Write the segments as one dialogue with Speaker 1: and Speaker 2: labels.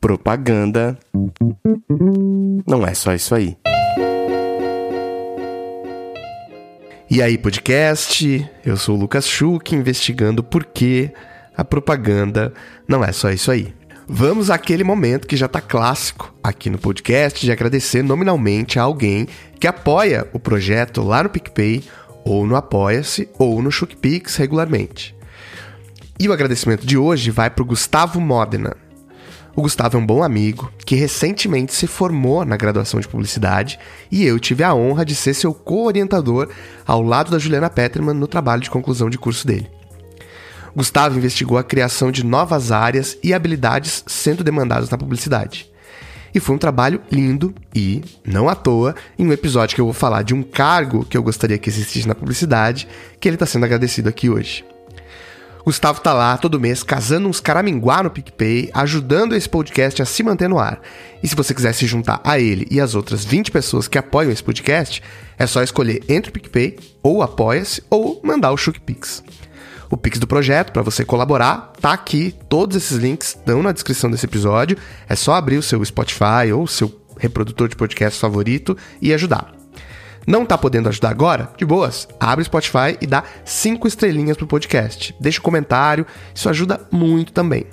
Speaker 1: Propaganda não é só isso aí. E aí, podcast? Eu sou o Lucas Schuch, investigando por que a propaganda não é só isso aí. Vamos àquele momento que já está clássico aqui no podcast de agradecer nominalmente a alguém que apoia o projeto lá no PicPay, ou no Apoia-se, ou no ShuckPix regularmente. E o agradecimento de hoje vai para o Gustavo Modena. O Gustavo é um bom amigo que recentemente se formou na graduação de publicidade e eu tive a honra de ser seu co-orientador ao lado da Juliana Peterman no trabalho de conclusão de curso dele. Gustavo investigou a criação de novas áreas e habilidades sendo demandadas na publicidade. E foi um trabalho lindo e, não à toa, em um episódio que eu vou falar de um cargo que eu gostaria que existisse na publicidade, que ele está sendo agradecido aqui hoje. Gustavo tá lá todo mês casando uns caraminguá no PicPay, ajudando esse podcast a se manter no ar. E se você quiser se juntar a ele e as outras 20 pessoas que apoiam esse podcast, é só escolher entre o PicPay, ou Apoia-se, ou mandar o ShuckPix. O Pix do projeto, para você colaborar, tá aqui. Todos esses links estão na descrição desse episódio. É só abrir o seu Spotify ou o seu reprodutor de podcast favorito e ajudar. Não tá podendo ajudar agora? De boas. Abre o Spotify e dá cinco estrelinhas pro podcast. Deixa um comentário, isso ajuda muito também.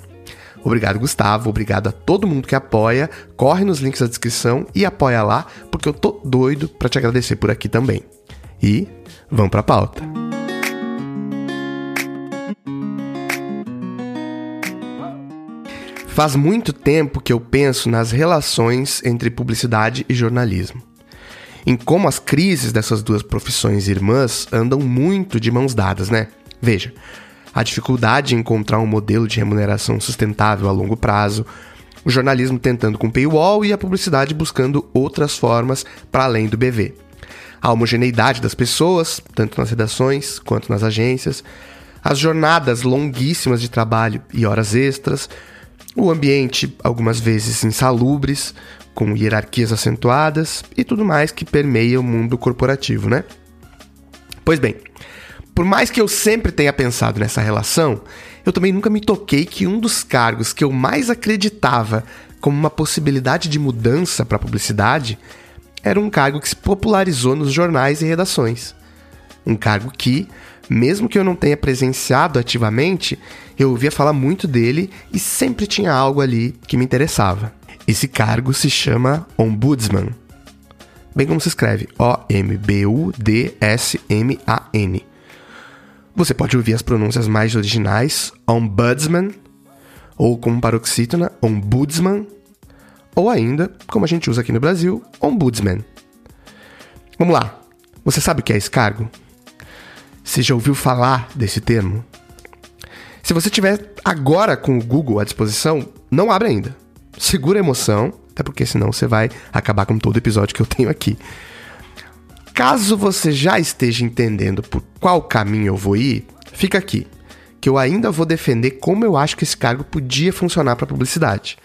Speaker 1: Obrigado, Gustavo. Obrigado a todo mundo que apoia. Corre nos links da descrição e apoia lá, porque eu tô doido para te agradecer por aqui também. E vamos pra pauta. Faz muito tempo que eu penso nas relações entre publicidade e jornalismo em como as crises dessas duas profissões irmãs andam muito de mãos dadas, né? Veja, a dificuldade em encontrar um modelo de remuneração sustentável a longo prazo, o jornalismo tentando com paywall e a publicidade buscando outras formas para além do BV. A homogeneidade das pessoas, tanto nas redações quanto nas agências, as jornadas longuíssimas de trabalho e horas extras, o ambiente algumas vezes insalubres, com hierarquias acentuadas e tudo mais que permeia o mundo corporativo, né? Pois bem, por mais que eu sempre tenha pensado nessa relação, eu também nunca me toquei que um dos cargos que eu mais acreditava como uma possibilidade de mudança para a publicidade era um cargo que se popularizou nos jornais e redações. Um cargo que, mesmo que eu não tenha presenciado ativamente, eu ouvia falar muito dele e sempre tinha algo ali que me interessava. Esse cargo se chama Ombudsman. Bem como se escreve, O-M-B-U-D-S-M-A-N. Você pode ouvir as pronúncias mais originais, Ombudsman, ou como paroxítona, Ombudsman, ou ainda, como a gente usa aqui no Brasil, Ombudsman. Vamos lá. Você sabe o que é esse cargo? Você já ouviu falar desse termo? Se você tiver agora com o Google à disposição, não abre ainda segura a emoção, até porque senão você vai acabar com todo episódio que eu tenho aqui. Caso você já esteja entendendo por qual caminho eu vou ir, fica aqui, que eu ainda vou defender como eu acho que esse cargo podia funcionar para publicidade.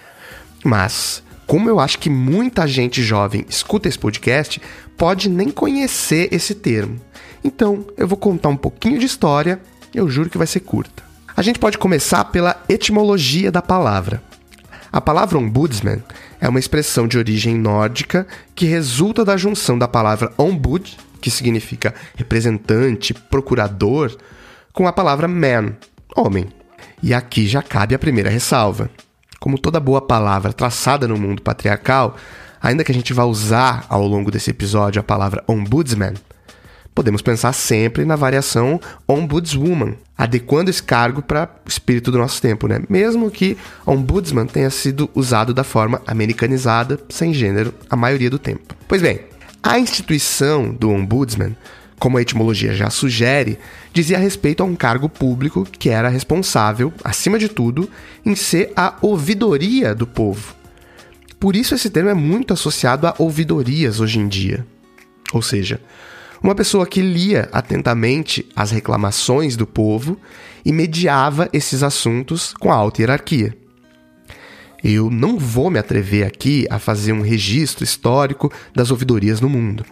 Speaker 1: Mas, como eu acho que muita gente jovem escuta esse podcast, pode nem conhecer esse termo. Então, eu vou contar um pouquinho de história, eu juro que vai ser curta. A gente pode começar pela etimologia da palavra. A palavra ombudsman é uma expressão de origem nórdica que resulta da junção da palavra ombud, que significa representante, procurador, com a palavra man, homem. E aqui já cabe a primeira ressalva. Como toda boa palavra traçada no mundo patriarcal, ainda que a gente vá usar ao longo desse episódio a palavra ombudsman, podemos pensar sempre na variação ombudswoman, adequando esse cargo para o espírito do nosso tempo, né? Mesmo que ombudsman tenha sido usado da forma americanizada, sem gênero, a maioria do tempo. Pois bem, a instituição do ombudsman, como a etimologia já sugere, dizia respeito a um cargo público que era responsável, acima de tudo, em ser a ouvidoria do povo. Por isso esse termo é muito associado a ouvidorias hoje em dia. Ou seja, uma pessoa que lia atentamente as reclamações do povo e mediava esses assuntos com a alta hierarquia. Eu não vou me atrever aqui a fazer um registro histórico das ouvidorias no mundo,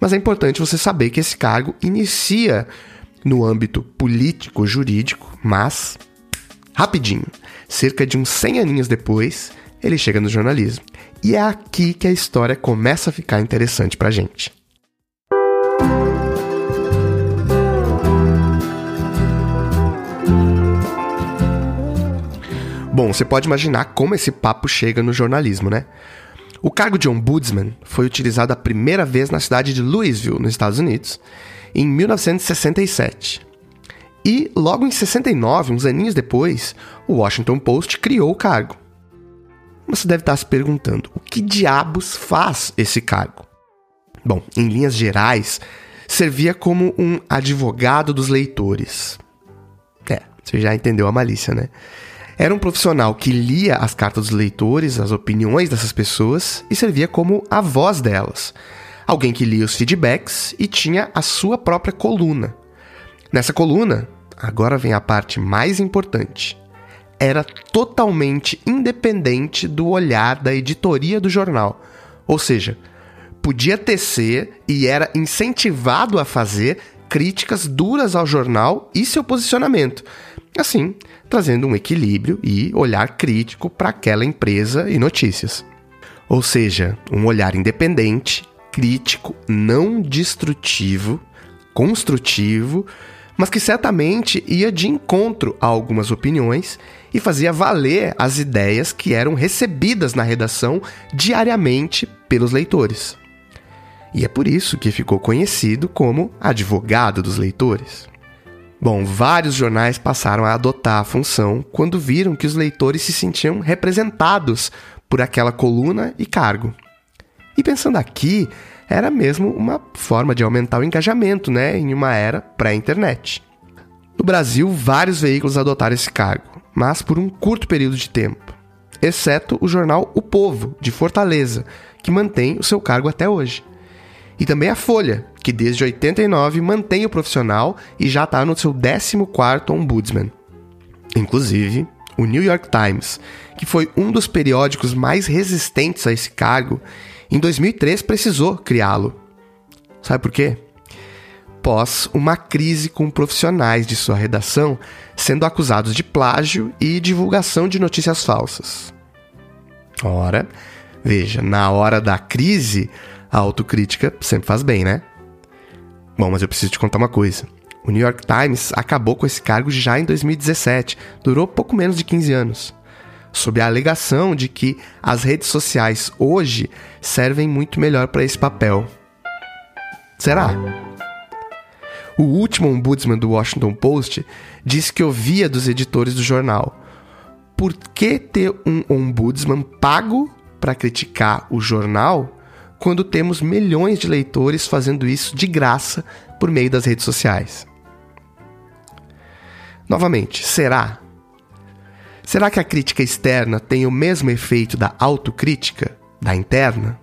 Speaker 1: mas é importante você saber que esse cargo inicia no âmbito político-jurídico, mas Rapidinho, cerca de uns 100 aninhos depois, ele chega no jornalismo. E é aqui que a história começa a ficar interessante pra gente. Bom, você pode imaginar como esse papo chega no jornalismo, né? O cargo de ombudsman foi utilizado a primeira vez na cidade de Louisville, nos Estados Unidos, em 1967. E logo em 69, uns aninhos depois, o Washington Post criou o cargo. Você deve estar se perguntando: o que diabos faz esse cargo? Bom, em linhas gerais, servia como um advogado dos leitores. É, você já entendeu a malícia, né? Era um profissional que lia as cartas dos leitores, as opiniões dessas pessoas e servia como a voz delas. Alguém que lia os feedbacks e tinha a sua própria coluna. Nessa coluna, agora vem a parte mais importante. Era totalmente independente do olhar da editoria do jornal. Ou seja, podia tecer e era incentivado a fazer críticas duras ao jornal e seu posicionamento. Assim, trazendo um equilíbrio e olhar crítico para aquela empresa e notícias. Ou seja, um olhar independente, crítico, não destrutivo, construtivo, mas que certamente ia de encontro a algumas opiniões e fazia valer as ideias que eram recebidas na redação diariamente pelos leitores. E é por isso que ficou conhecido como advogado dos leitores. Bom, vários jornais passaram a adotar a função quando viram que os leitores se sentiam representados por aquela coluna e cargo. E pensando aqui, era mesmo uma forma de aumentar o engajamento, né, em uma era pré-internet. No Brasil, vários veículos adotaram esse cargo, mas por um curto período de tempo, exceto o jornal O Povo, de Fortaleza, que mantém o seu cargo até hoje. E também a Folha, que desde 89 mantém o profissional e já está no seu 14º ombudsman. Inclusive, o New York Times, que foi um dos periódicos mais resistentes a esse cargo, em 2003 precisou criá-lo. Sabe por quê? Pós uma crise com profissionais de sua redação sendo acusados de plágio e divulgação de notícias falsas. Ora, veja, na hora da crise, a autocrítica sempre faz bem, né? Bom, mas eu preciso te contar uma coisa. O New York Times acabou com esse cargo já em 2017, durou pouco menos de 15 anos, sob a alegação de que as redes sociais hoje servem muito melhor para esse papel. Será? O último ombudsman do Washington Post disse que ouvia dos editores do jornal: por que ter um ombudsman pago para criticar o jornal quando temos milhões de leitores fazendo isso de graça por meio das redes sociais. Novamente, será? Será que a crítica externa tem o mesmo efeito da autocrítica, da interna?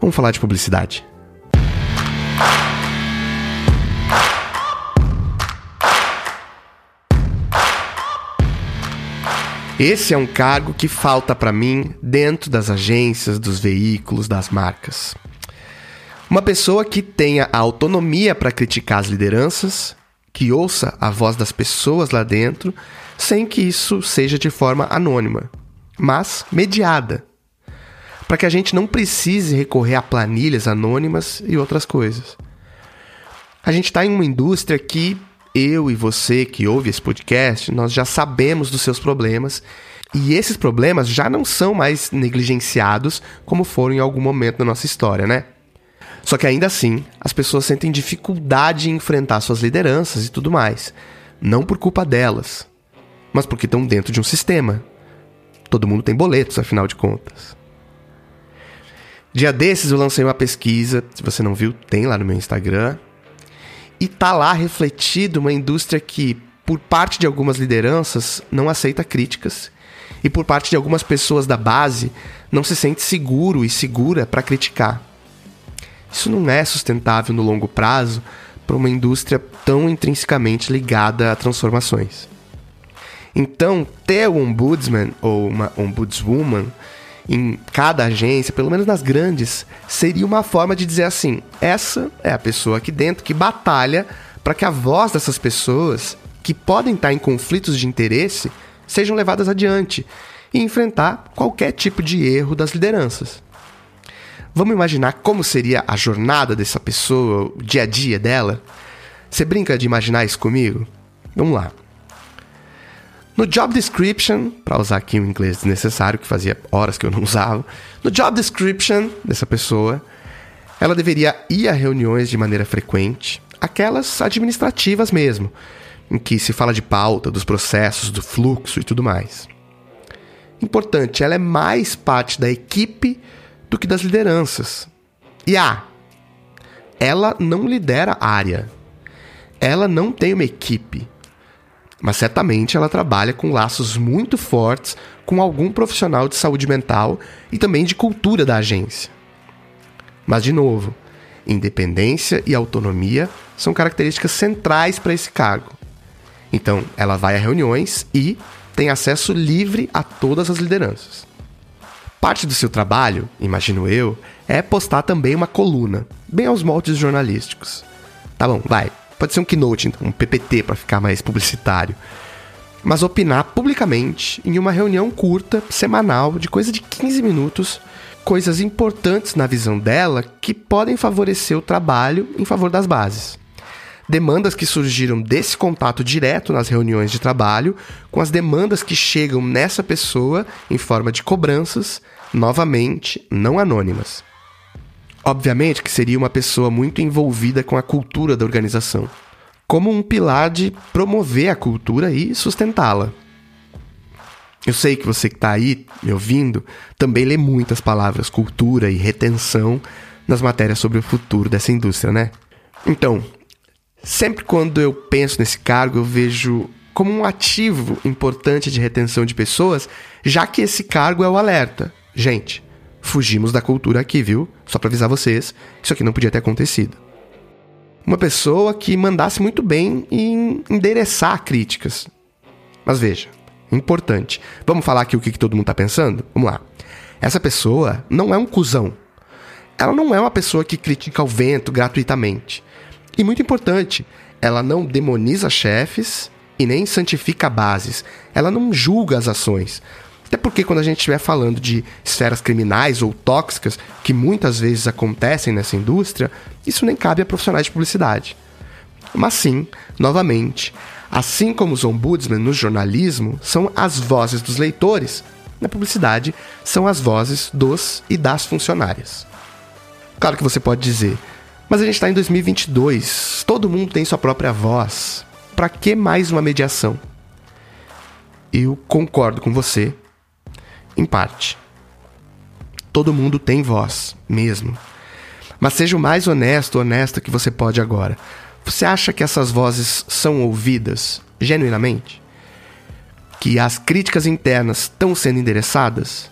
Speaker 1: Vamos falar de publicidade. Esse é um cargo que falta para mim dentro das agências, dos veículos, das marcas. Uma pessoa que tenha a autonomia para criticar as lideranças, que ouça a voz das pessoas lá dentro, sem que isso seja de forma anônima, mas mediada. Para que a gente não precise recorrer a planilhas anônimas e outras coisas. A gente está em uma indústria que eu e você que ouve esse podcast, nós já sabemos dos seus problemas e esses problemas já não são mais negligenciados como foram em algum momento da nossa história, né? Só que ainda assim, as pessoas sentem dificuldade em enfrentar suas lideranças e tudo mais. Não por culpa delas, mas porque estão dentro de um sistema. Todo mundo tem boletos, afinal de contas. Dia desses eu lancei uma pesquisa, se você não viu, tem lá no meu Instagram, e tá lá refletido uma indústria que, por parte de algumas lideranças, não aceita críticas e por parte de algumas pessoas da base, não se sente seguro e segura para criticar. Isso não é sustentável no longo prazo para uma indústria tão intrinsecamente ligada a transformações. Então, ter um ombudsman ou uma ombudswoman em cada agência, pelo menos nas grandes, seria uma forma de dizer assim: essa é a pessoa aqui dentro que batalha para que a voz dessas pessoas que podem estar em conflitos de interesse sejam levadas adiante e enfrentar qualquer tipo de erro das lideranças. Vamos imaginar como seria a jornada dessa pessoa, o dia a dia dela? Você brinca de imaginar isso comigo? Vamos lá. No job description, para usar aqui o inglês desnecessário, que fazia horas que eu não usava, no job description dessa pessoa, ela deveria ir a reuniões de maneira frequente, aquelas administrativas mesmo, em que se fala de pauta, dos processos, do fluxo e tudo mais. Importante, ela é mais parte da equipe do que das lideranças. E ah, ela não lidera a área. Ela não tem uma equipe. Mas certamente ela trabalha com laços muito fortes com algum profissional de saúde mental e também de cultura da agência. Mas, de novo, independência e autonomia são características centrais para esse cargo. Então, ela vai a reuniões e tem acesso livre a todas as lideranças. Parte do seu trabalho, imagino eu, é postar também uma coluna, bem aos moldes jornalísticos. Tá bom, vai. Pode ser um keynote, então, um PPT para ficar mais publicitário. Mas opinar publicamente em uma reunião curta, semanal, de coisa de 15 minutos, coisas importantes na visão dela que podem favorecer o trabalho em favor das bases. Demandas que surgiram desse contato direto nas reuniões de trabalho, com as demandas que chegam nessa pessoa em forma de cobranças, novamente não anônimas. Obviamente que seria uma pessoa muito envolvida com a cultura da organização, como um pilar de promover a cultura e sustentá-la. Eu sei que você que está aí me ouvindo também lê muitas palavras cultura e retenção nas matérias sobre o futuro dessa indústria, né? Então, Sempre quando eu penso nesse cargo, eu vejo como um ativo importante de retenção de pessoas, já que esse cargo é o alerta. Gente, fugimos da cultura aqui, viu? Só para avisar vocês, isso aqui não podia ter acontecido. Uma pessoa que mandasse muito bem em endereçar críticas. Mas veja, importante. Vamos falar aqui o que, que todo mundo tá pensando? Vamos lá. Essa pessoa não é um cuzão. Ela não é uma pessoa que critica o vento gratuitamente. E muito importante, ela não demoniza chefes e nem santifica bases. Ela não julga as ações. Até porque quando a gente estiver falando de esferas criminais ou tóxicas, que muitas vezes acontecem nessa indústria, isso nem cabe a profissionais de publicidade. Mas sim, novamente, assim como os ombudsman no jornalismo são as vozes dos leitores, na publicidade são as vozes dos e das funcionárias. Claro que você pode dizer, mas a gente está em 2022, todo mundo tem sua própria voz. Para que mais uma mediação? Eu concordo com você, em parte. Todo mundo tem voz, mesmo. Mas seja o mais honesto honesta que você pode agora. Você acha que essas vozes são ouvidas genuinamente? Que as críticas internas estão sendo endereçadas?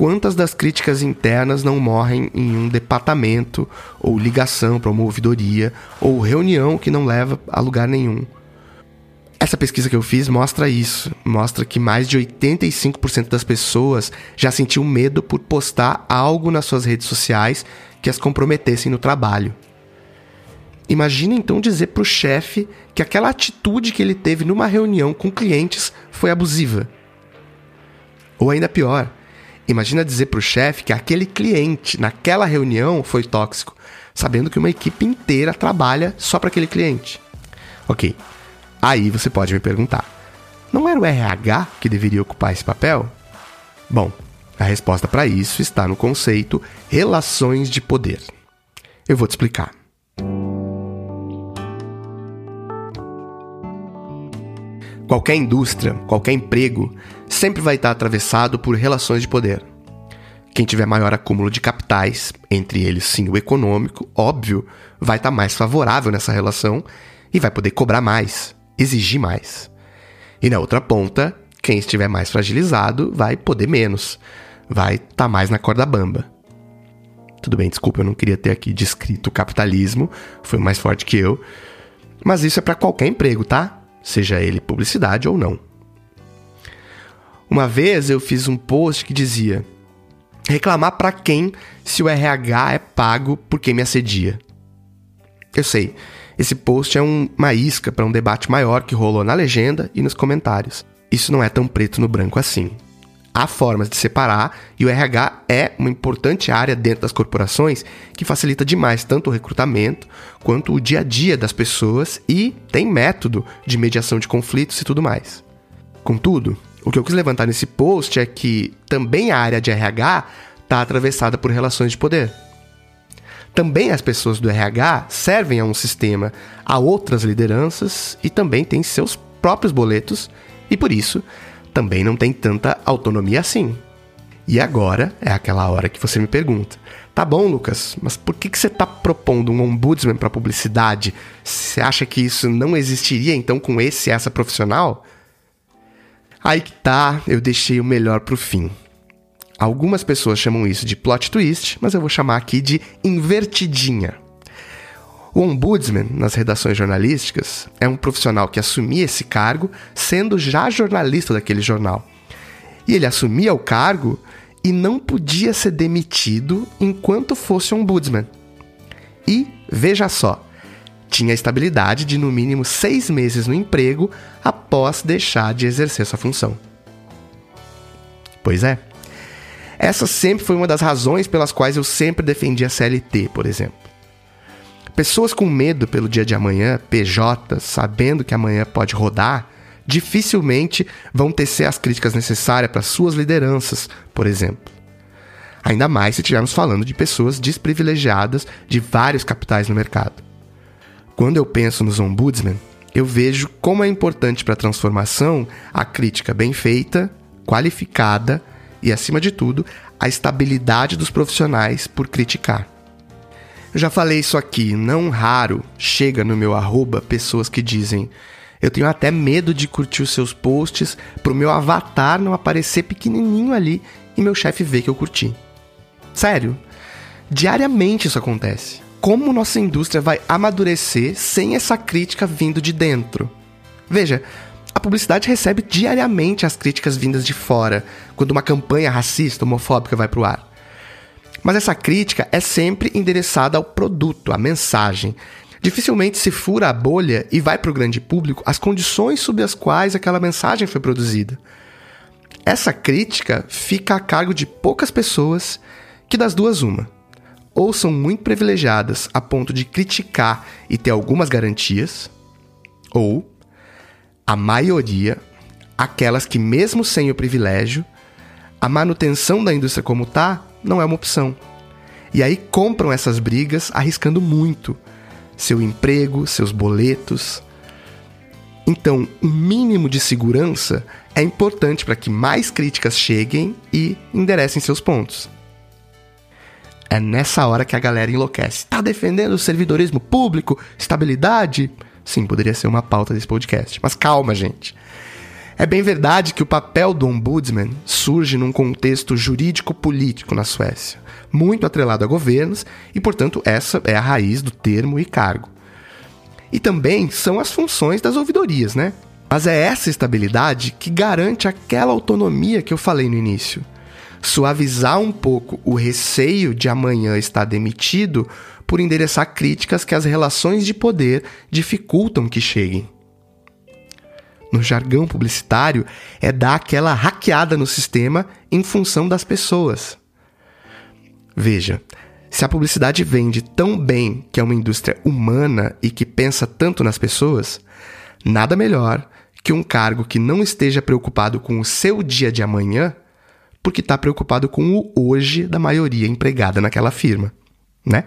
Speaker 1: quantas das críticas internas não morrem em um departamento, ou ligação para uma ouvidoria, ou reunião que não leva a lugar nenhum. Essa pesquisa que eu fiz mostra isso. Mostra que mais de 85% das pessoas já sentiu medo por postar algo nas suas redes sociais que as comprometessem no trabalho. Imagina então dizer para o chefe que aquela atitude que ele teve numa reunião com clientes foi abusiva. Ou ainda pior, Imagina dizer para o chefe que aquele cliente naquela reunião foi tóxico, sabendo que uma equipe inteira trabalha só para aquele cliente. Ok, aí você pode me perguntar: não era o RH que deveria ocupar esse papel? Bom, a resposta para isso está no conceito relações de poder. Eu vou te explicar. Qualquer indústria, qualquer emprego, sempre vai estar atravessado por relações de poder. Quem tiver maior acúmulo de capitais, entre eles sim o econômico, óbvio, vai estar mais favorável nessa relação e vai poder cobrar mais, exigir mais. E na outra ponta, quem estiver mais fragilizado vai poder menos, vai estar mais na corda bamba. Tudo bem, desculpa, eu não queria ter aqui descrito o capitalismo, foi mais forte que eu, mas isso é para qualquer emprego, tá? seja ele publicidade ou não. Uma vez eu fiz um post que dizia: reclamar para quem se o RH é pago por quem me assedia. Eu sei, Esse post é um, uma isca para um debate maior que rolou na legenda e nos comentários. Isso não é tão preto no branco assim. Há formas de separar e o RH é uma importante área dentro das corporações que facilita demais tanto o recrutamento quanto o dia a dia das pessoas e tem método de mediação de conflitos e tudo mais. Contudo, o que eu quis levantar nesse post é que também a área de RH está atravessada por relações de poder. Também as pessoas do RH servem a um sistema, a outras lideranças e também têm seus próprios boletos e por isso também não tem tanta autonomia assim. E agora é aquela hora que você me pergunta: tá bom, Lucas, mas por que, que você está propondo um ombudsman para publicidade? Você acha que isso não existiria então com esse essa profissional? Aí que tá, eu deixei o melhor pro fim. Algumas pessoas chamam isso de plot twist, mas eu vou chamar aqui de invertidinha. O ombudsman, nas redações jornalísticas, é um profissional que assumia esse cargo sendo já jornalista daquele jornal. E ele assumia o cargo e não podia ser demitido enquanto fosse ombudsman. E, veja só, tinha a estabilidade de no mínimo seis meses no emprego após deixar de exercer sua função. Pois é. Essa sempre foi uma das razões pelas quais eu sempre defendi a CLT, por exemplo. Pessoas com medo pelo dia de amanhã, PJ, sabendo que amanhã pode rodar, dificilmente vão tecer as críticas necessárias para suas lideranças, por exemplo. Ainda mais se estivermos falando de pessoas desprivilegiadas de vários capitais no mercado. Quando eu penso nos ombudsman, eu vejo como é importante para a transformação a crítica bem feita, qualificada e, acima de tudo, a estabilidade dos profissionais por criticar. Já falei isso aqui, não raro chega no meu arroba pessoas que dizem eu tenho até medo de curtir os seus posts pro meu avatar não aparecer pequenininho ali e meu chefe ver que eu curti. Sério, diariamente isso acontece. Como nossa indústria vai amadurecer sem essa crítica vindo de dentro? Veja, a publicidade recebe diariamente as críticas vindas de fora, quando uma campanha racista, homofóbica vai pro ar. Mas essa crítica é sempre endereçada ao produto, à mensagem. Dificilmente se fura a bolha e vai para o grande público as condições sob as quais aquela mensagem foi produzida. Essa crítica fica a cargo de poucas pessoas que das duas uma. Ou são muito privilegiadas a ponto de criticar e ter algumas garantias, ou a maioria, aquelas que mesmo sem o privilégio, a manutenção da indústria como está não é uma opção. E aí compram essas brigas arriscando muito seu emprego, seus boletos. Então, um mínimo de segurança é importante para que mais críticas cheguem e enderecem seus pontos. É nessa hora que a galera enlouquece. Tá defendendo o servidorismo público, estabilidade? Sim, poderia ser uma pauta desse podcast. Mas calma, gente. É bem verdade que o papel do ombudsman surge num contexto jurídico-político na Suécia, muito atrelado a governos, e, portanto, essa é a raiz do termo e cargo. E também são as funções das ouvidorias, né? Mas é essa estabilidade que garante aquela autonomia que eu falei no início. Suavizar um pouco o receio de amanhã estar demitido por endereçar críticas que as relações de poder dificultam que cheguem no jargão publicitário, é dar aquela hackeada no sistema em função das pessoas. Veja, se a publicidade vende tão bem que é uma indústria humana e que pensa tanto nas pessoas, nada melhor que um cargo que não esteja preocupado com o seu dia de amanhã, porque está preocupado com o hoje da maioria empregada naquela firma, né?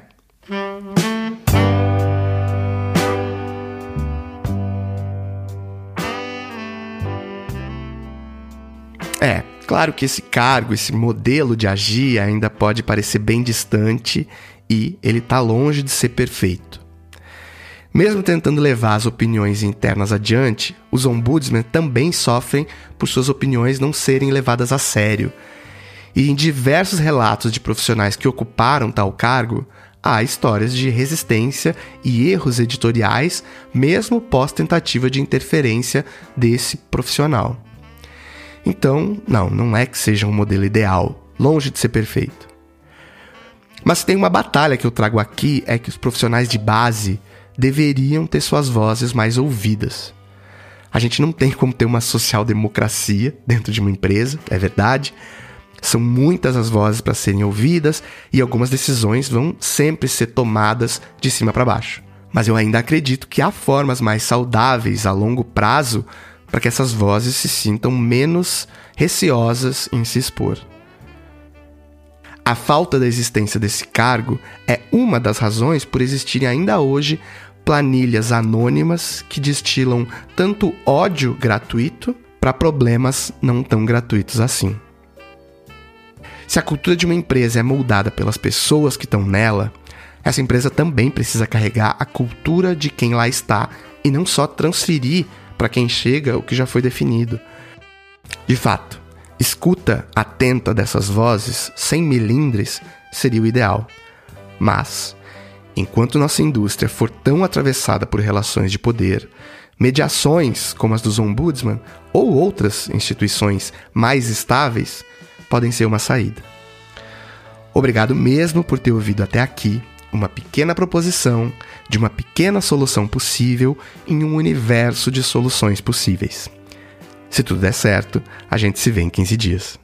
Speaker 1: É, claro que esse cargo, esse modelo de agir ainda pode parecer bem distante e ele está longe de ser perfeito. Mesmo tentando levar as opiniões internas adiante, os ombudsmen também sofrem por suas opiniões não serem levadas a sério. E em diversos relatos de profissionais que ocuparam tal cargo, há histórias de resistência e erros editoriais, mesmo pós tentativa de interferência desse profissional. Então, não, não é que seja um modelo ideal, longe de ser perfeito. Mas tem uma batalha que eu trago aqui é que os profissionais de base deveriam ter suas vozes mais ouvidas. A gente não tem como ter uma social-democracia dentro de uma empresa, é verdade. São muitas as vozes para serem ouvidas e algumas decisões vão sempre ser tomadas de cima para baixo. Mas eu ainda acredito que há formas mais saudáveis a longo prazo para que essas vozes se sintam menos receosas em se expor. A falta da existência desse cargo é uma das razões por existirem ainda hoje planilhas anônimas que destilam tanto ódio gratuito para problemas não tão gratuitos assim. Se a cultura de uma empresa é moldada pelas pessoas que estão nela, essa empresa também precisa carregar a cultura de quem lá está e não só transferir para quem chega o que já foi definido. De fato, escuta atenta dessas vozes, sem melindres, seria o ideal. Mas, enquanto nossa indústria for tão atravessada por relações de poder, mediações como as dos ombudsman ou outras instituições mais estáveis podem ser uma saída. Obrigado mesmo por ter ouvido até aqui uma pequena proposição de uma pequena solução possível em um universo de soluções possíveis. Se tudo der certo, a gente se vê em 15 dias.